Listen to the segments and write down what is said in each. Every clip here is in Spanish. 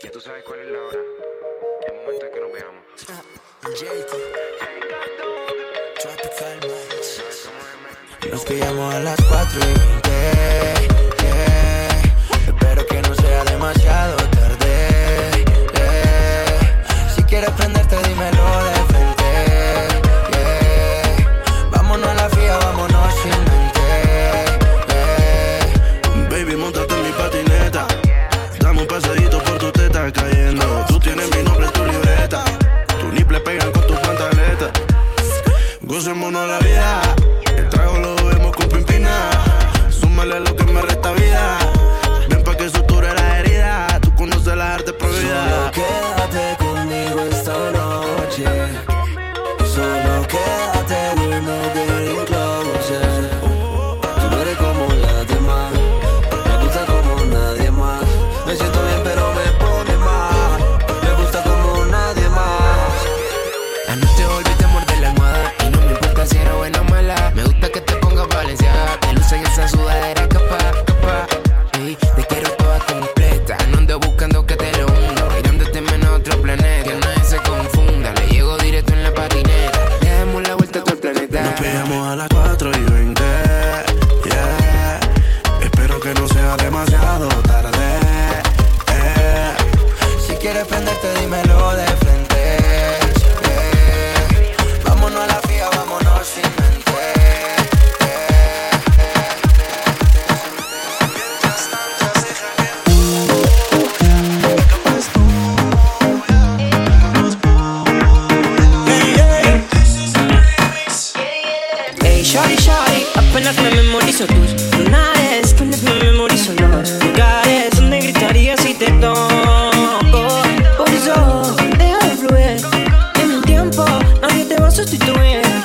Ya tú sabes cuál es la hora. El momento en que nos veamos. Nos pillamos a las 4 y 20. Yeah. Espero que no sea demasiado.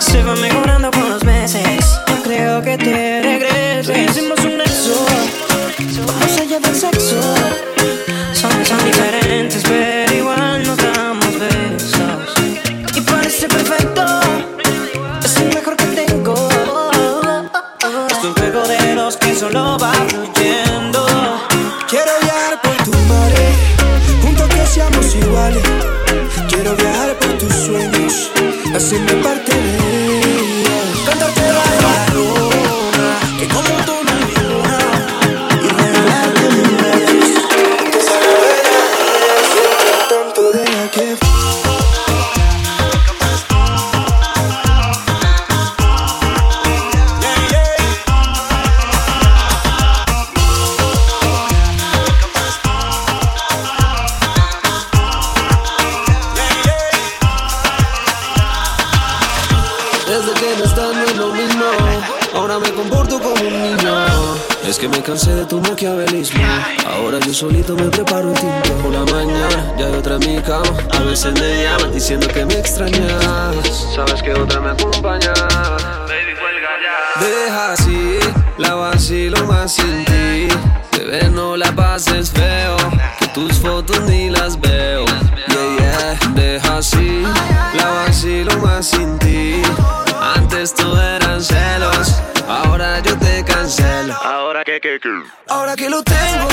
Se va mejorando con los meses. No creo que te regreses. Hicimos un nexo. Vamos allá del sexo. Son, son diferentes, pero. La vacilo más sin ti. Bebé, no la pases feo. Que tus fotos ni las veo. Yeah, yeah, deja así. La vacilo más sin ti. Antes tú eran celos. Ahora yo te cancelo. Ahora que, que, que. Ahora que lo tengo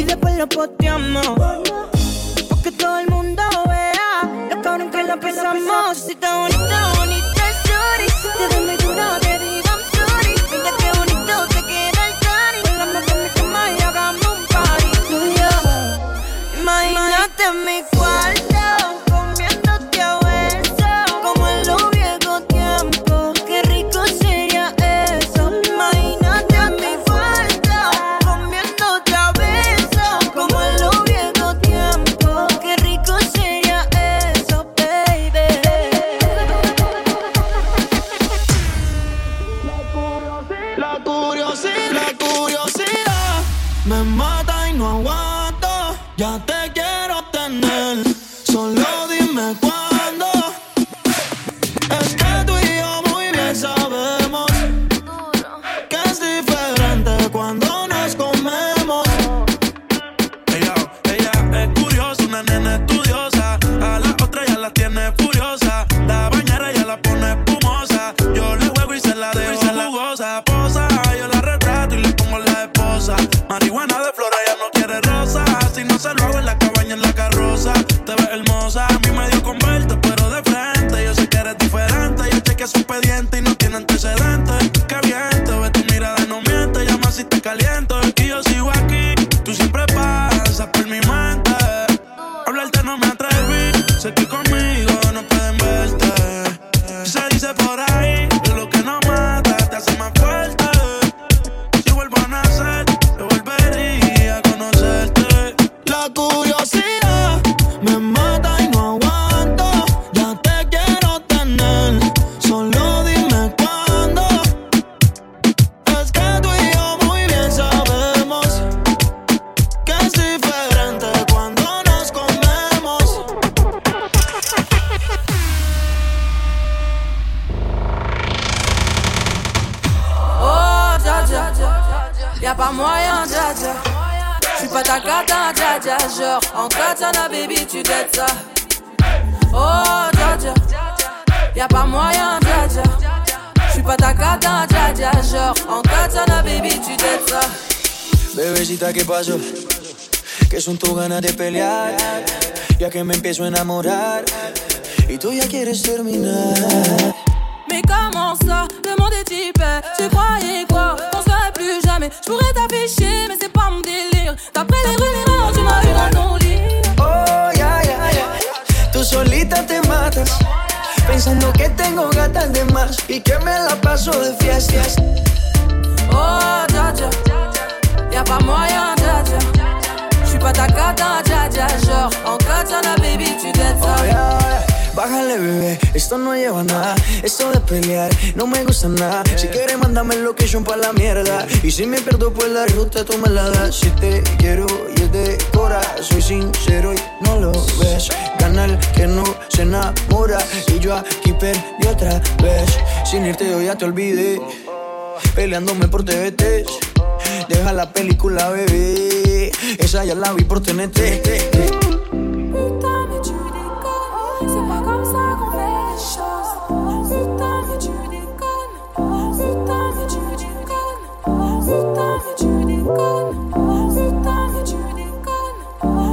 y después lo posteamos. Ganas de pelear. Ya que me empiezo a enamorar. Y tú ya quieres terminar. Mais comment ça, le monde est hyper Tu croyais quoi Qu'on serait plus jamais Je pourrais t'afficher mais c'est pas mon délire D'après les rumeurs tu m'as eu dans ton lit Oh, ya, ya, ya. Tú solita te matas. Pensando que tengo gatas de más. Y que me la paso de fiestas. Oh dja dja Y'a pas moyen dja J'suis pas ta cata Genre en katana baby tu dettes ça Oh, ya, ya. Bájale, bebé, esto no lleva nada. Esto de pelear no me gusta nada. Si quieres, mándame el location pa' la mierda. Y si me pierdo por la ruta, tú me la das. Si te quiero y es de cora, soy sincero y no lo ves. Gana el que no se enamora. Y yo aquí perdí otra vez. Sin irte, yo ya te olvidé. Peleándome por TVT. Deja la película, bebé. Esa ya la vi por TNT. Putain mais tu déconnes C'est pas comme ça qu'on fait les choses Putain mais tu déconnes Putain mais tu déconnes Putain mais tu déconnes Putain mais tu déconnes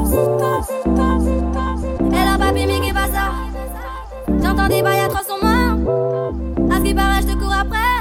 Putain, putain, putain Et là, papi, mais qui va ça J'entends des bails à 300 morts. À ce qui paraît, je te cours après.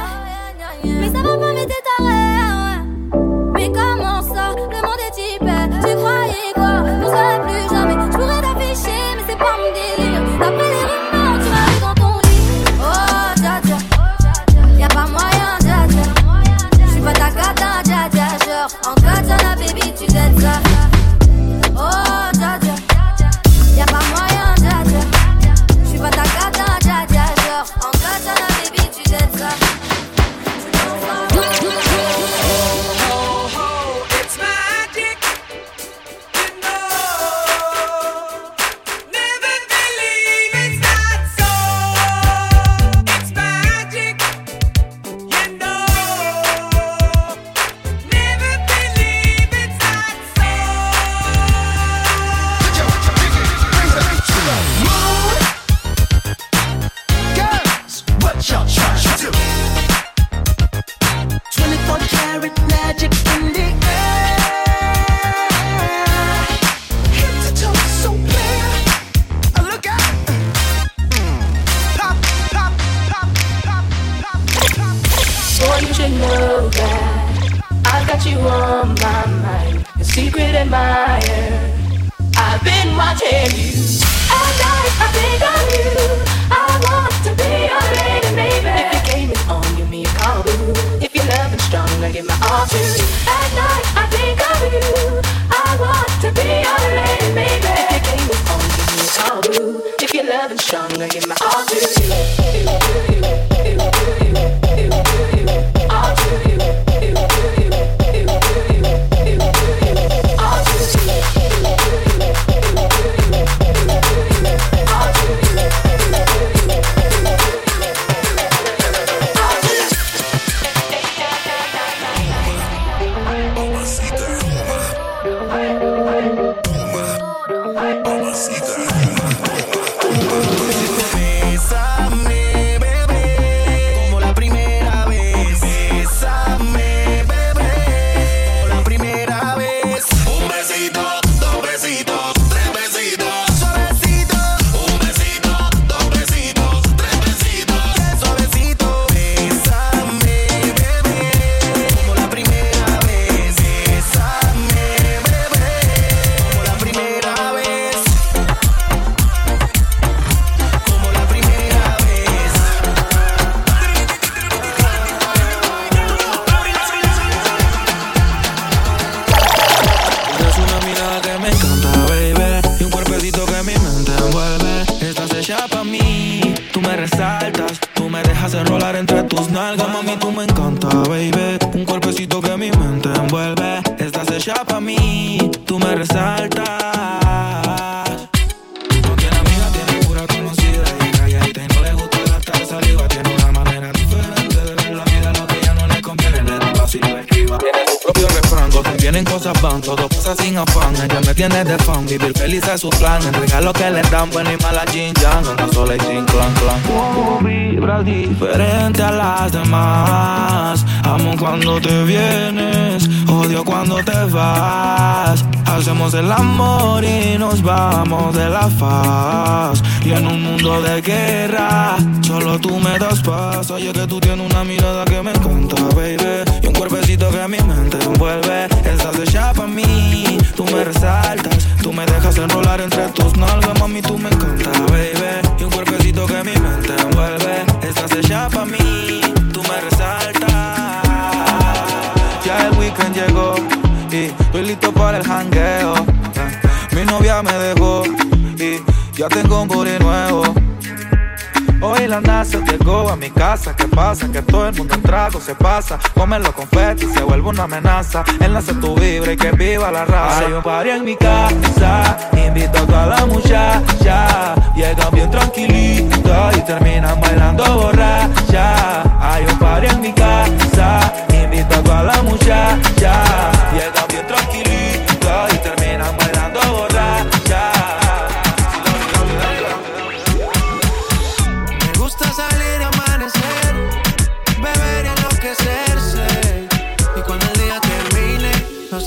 You on my mind. A secret admirer. I've been watching you. At night, I think of you. I want to be your lady, baby. If your game is on, give me a call, boo. If you're loving strong, I give my all to you. At night, I think of you. I want to be your lady, baby. If your game is on, give me a call, boo. If you're loving strong, I give my all to you. Jangueo. Mi novia me dejó y ya tengo un booty nuevo. Hoy la NASA llegó a mi casa. ¿Qué pasa? Que todo el mundo en trago se pasa. Come los confetis, se vuelve una amenaza. Enlace tu vibra y que viva la raza. Hay un party en mi casa. Invito a toda la muchacha. Llegan bien tranquilitas y terminan bailando borracha. Hay un party en mi casa. Invito a toda la muchacha. Llegan bien tranquilitas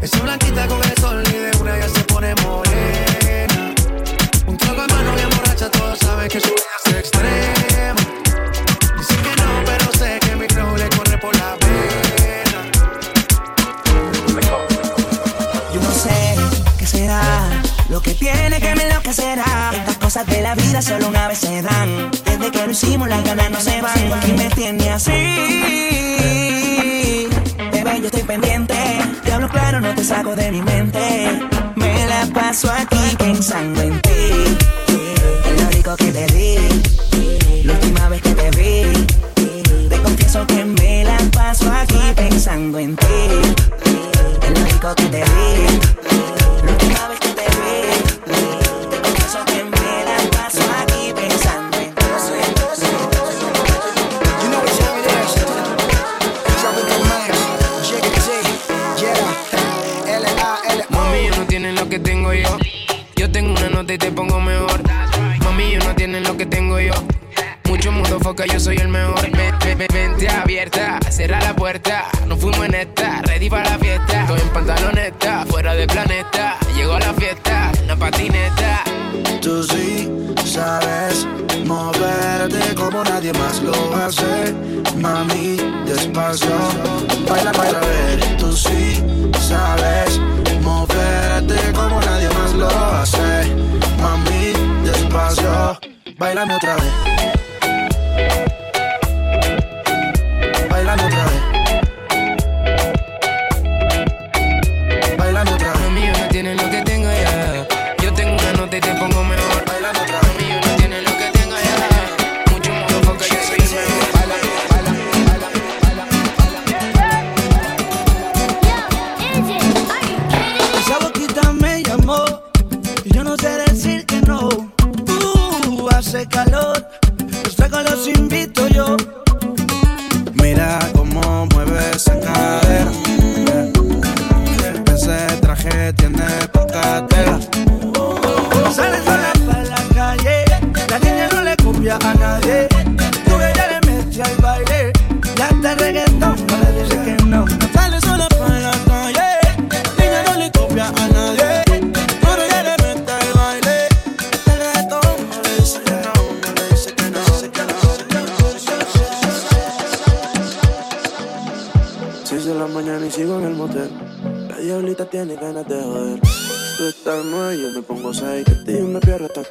Esa blanquita con el sol y de una ya se pone morena. Un trago de mano bien borracha, todos saben que su vida es extrema. Dice que no, pero sé que mi flow le corre por la pena. Yo no sé qué será lo que tiene que me enloquecerá. Estas cosas de la vida solo una vez se dan. Desde que lo hicimos las ganas no se van. Y me tiene así. Yo estoy pendiente. Te hablo claro, no te saco de mi mente. Me la paso aquí pensando en ti. En lo rico que te di. La última vez que te vi. Te confieso que me la paso aquí pensando en ti. En lo rico que te vi. Una nota y te pongo mejor. Mami, ellos no tienen lo que tengo yo. Mucho mundo foca, yo soy el mejor. Vente abierta, cerra la puerta. Nos fuimos en esta, ready para la fiesta. Estoy en pantaloneta, fuera del planeta. Llegó a la fiesta, en la patineta. Tú sí sabes moverte como nadie más lo hace. Mami, despacio. Baila, baila, ver. Tú sí sabes moverte como nadie más lo hace. Mami, despacio. Bailame otra vez. Tiene ganas de joder. Tú estás nueve, yo me pongo seis. Que te me pierdo hasta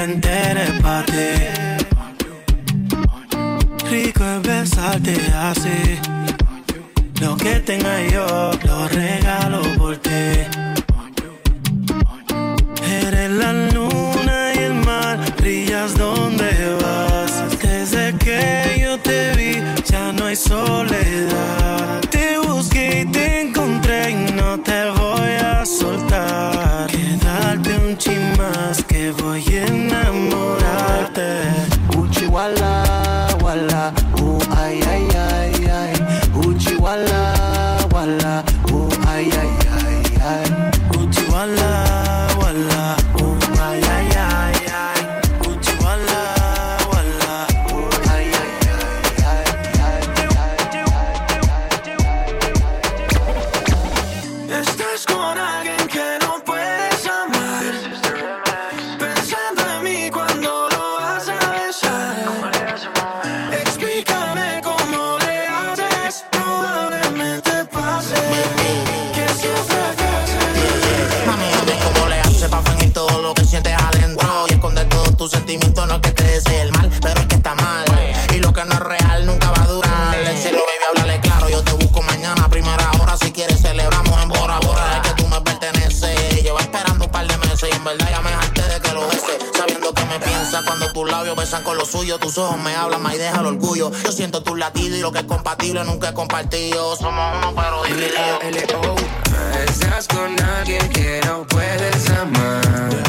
te enteres pa' ti. Rico es besarte así. Lo que tenga yo lo regalo por ti. Eres la luna y el mar, brillas donde vas. Desde que yo te vi, ya no hay soledad. puede ser mal, pero es que está mal. Eh. Y lo que no es real nunca va a durar. Decirlo, baby, háblale claro. Yo te busco mañana, primera hora. Si quieres, celebramos en Bora Bora. Es que tú me perteneces. Llevo esperando un par de meses y en verdad ya me harté de que lo beses. Sabiendo que me piensa cuando tus labios besan con los suyos. Tus ojos me hablan, más y deja el orgullo. Yo siento tus latidos y lo que es compatible nunca es compartido. Somos uno, pero divididos. Estás con alguien que no puedes amar.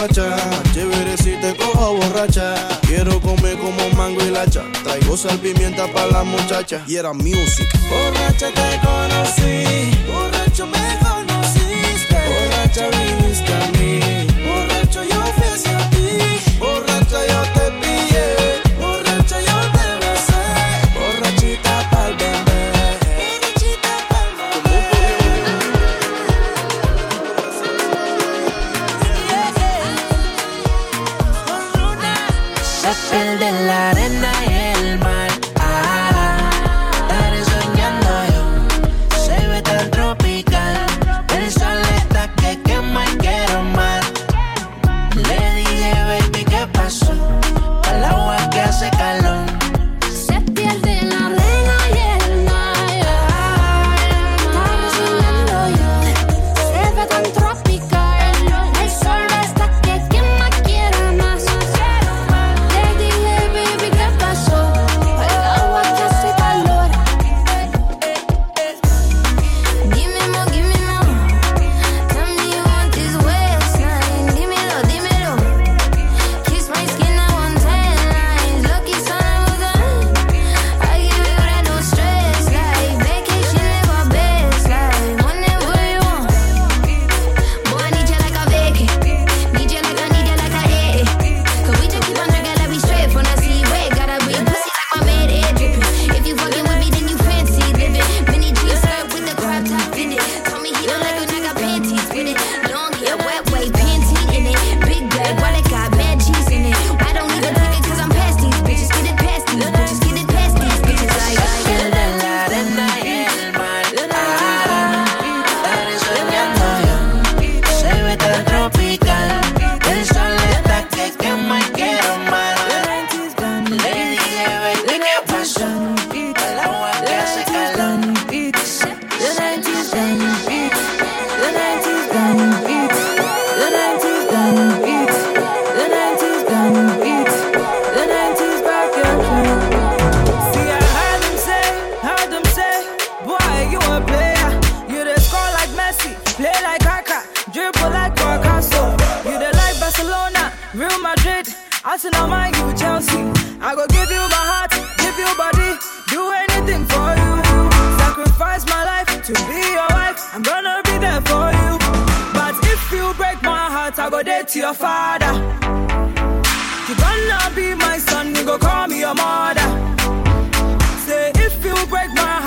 facha. Chévere si te cojo borracha. Quiero comer como mango y lacha. Traigo sal pimienta para la muchacha. Y era music. Borracha te conocí.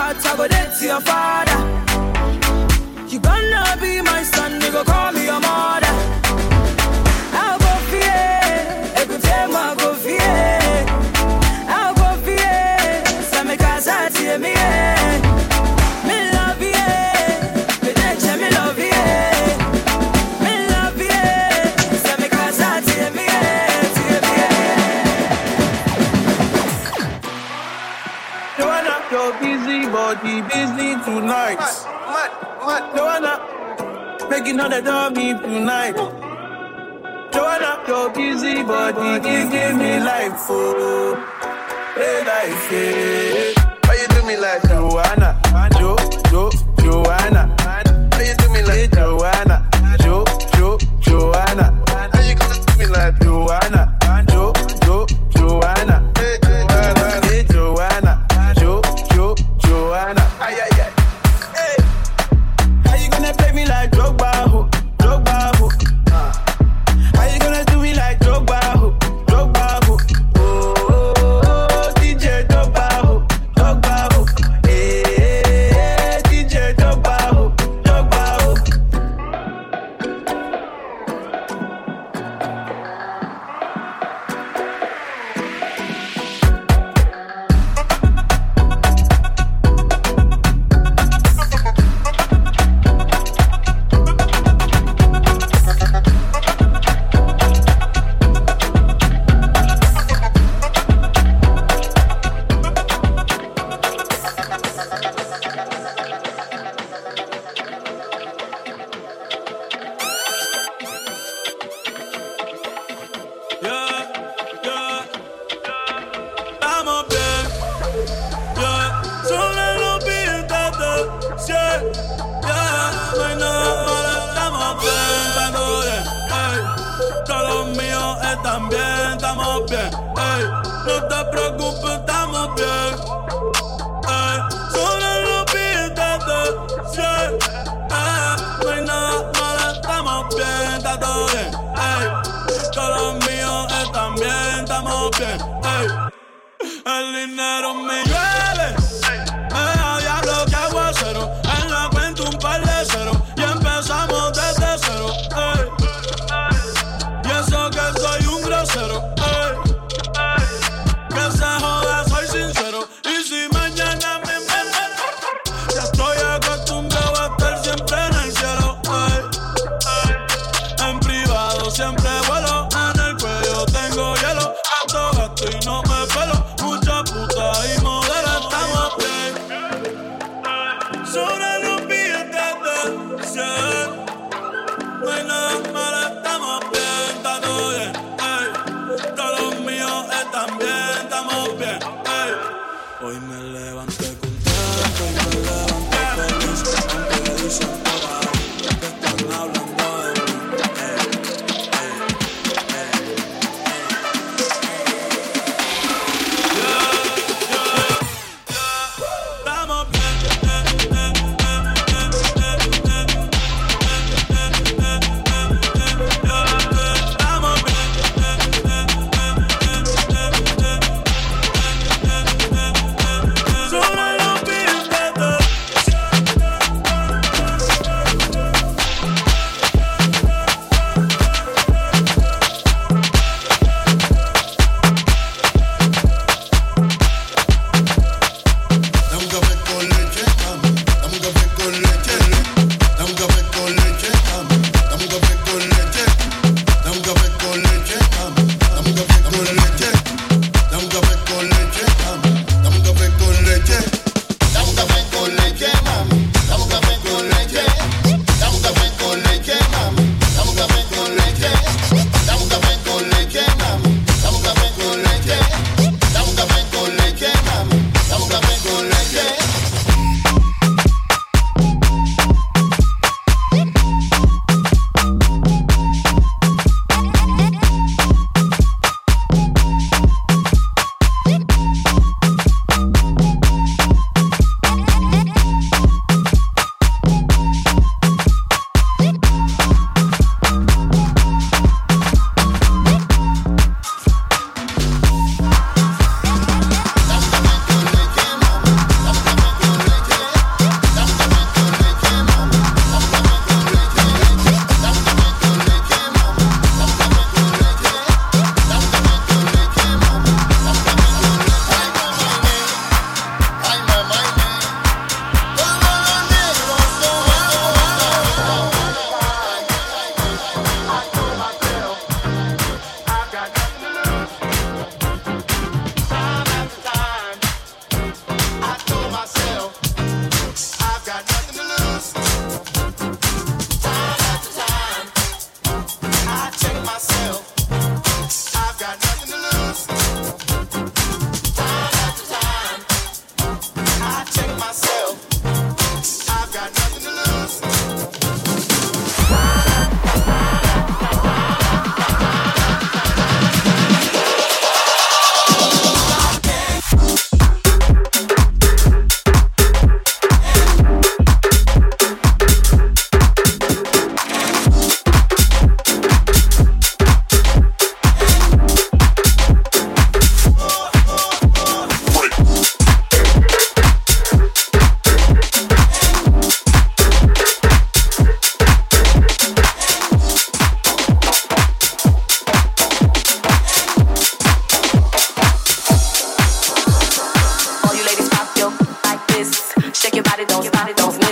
heart, I go dead to your father. You gonna be my son, you go call me your mother. Tonight. What? What? Joanna, making you know that tonight. Joanna, your busy body give, me life, oh, hey life, yeah. Why you do me like? Joanna.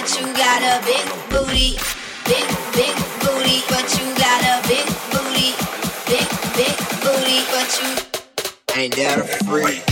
but you got a big booty. Big, big booty, but you got a big booty. Big, big booty, but you Ain't that a freak?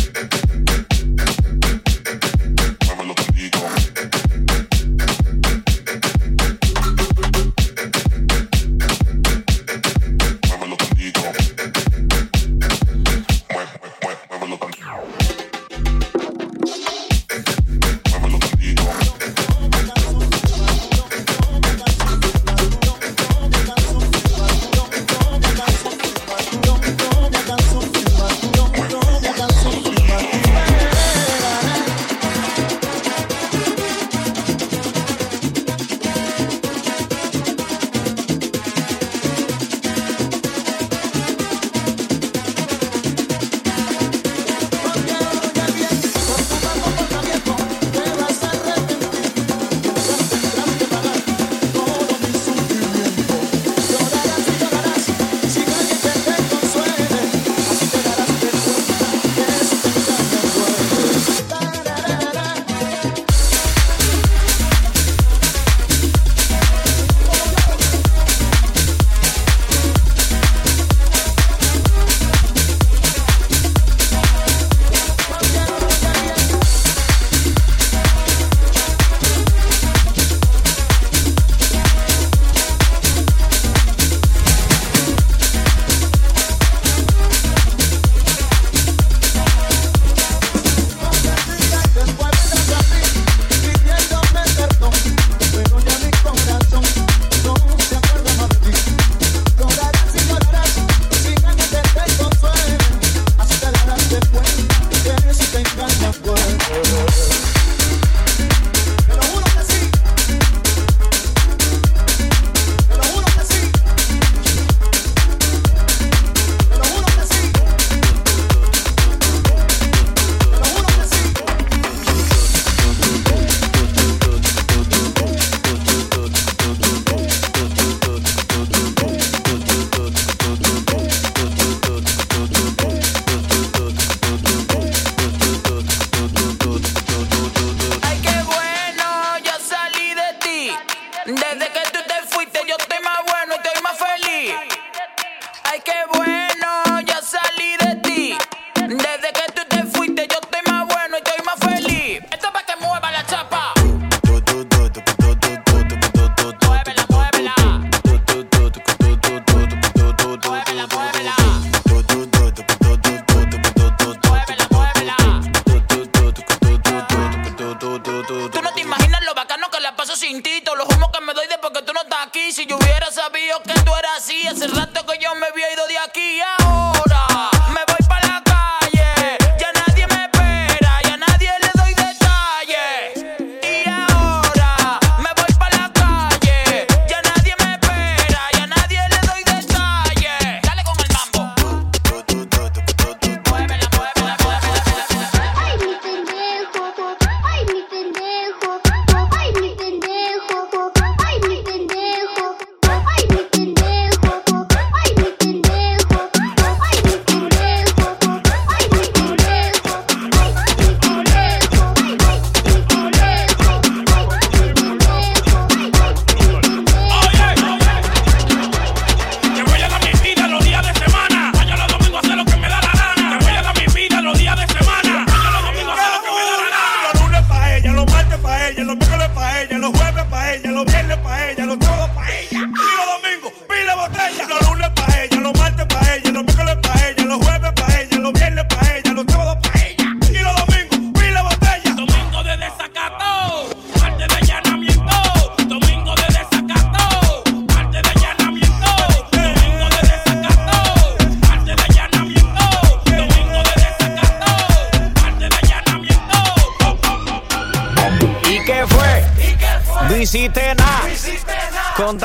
Con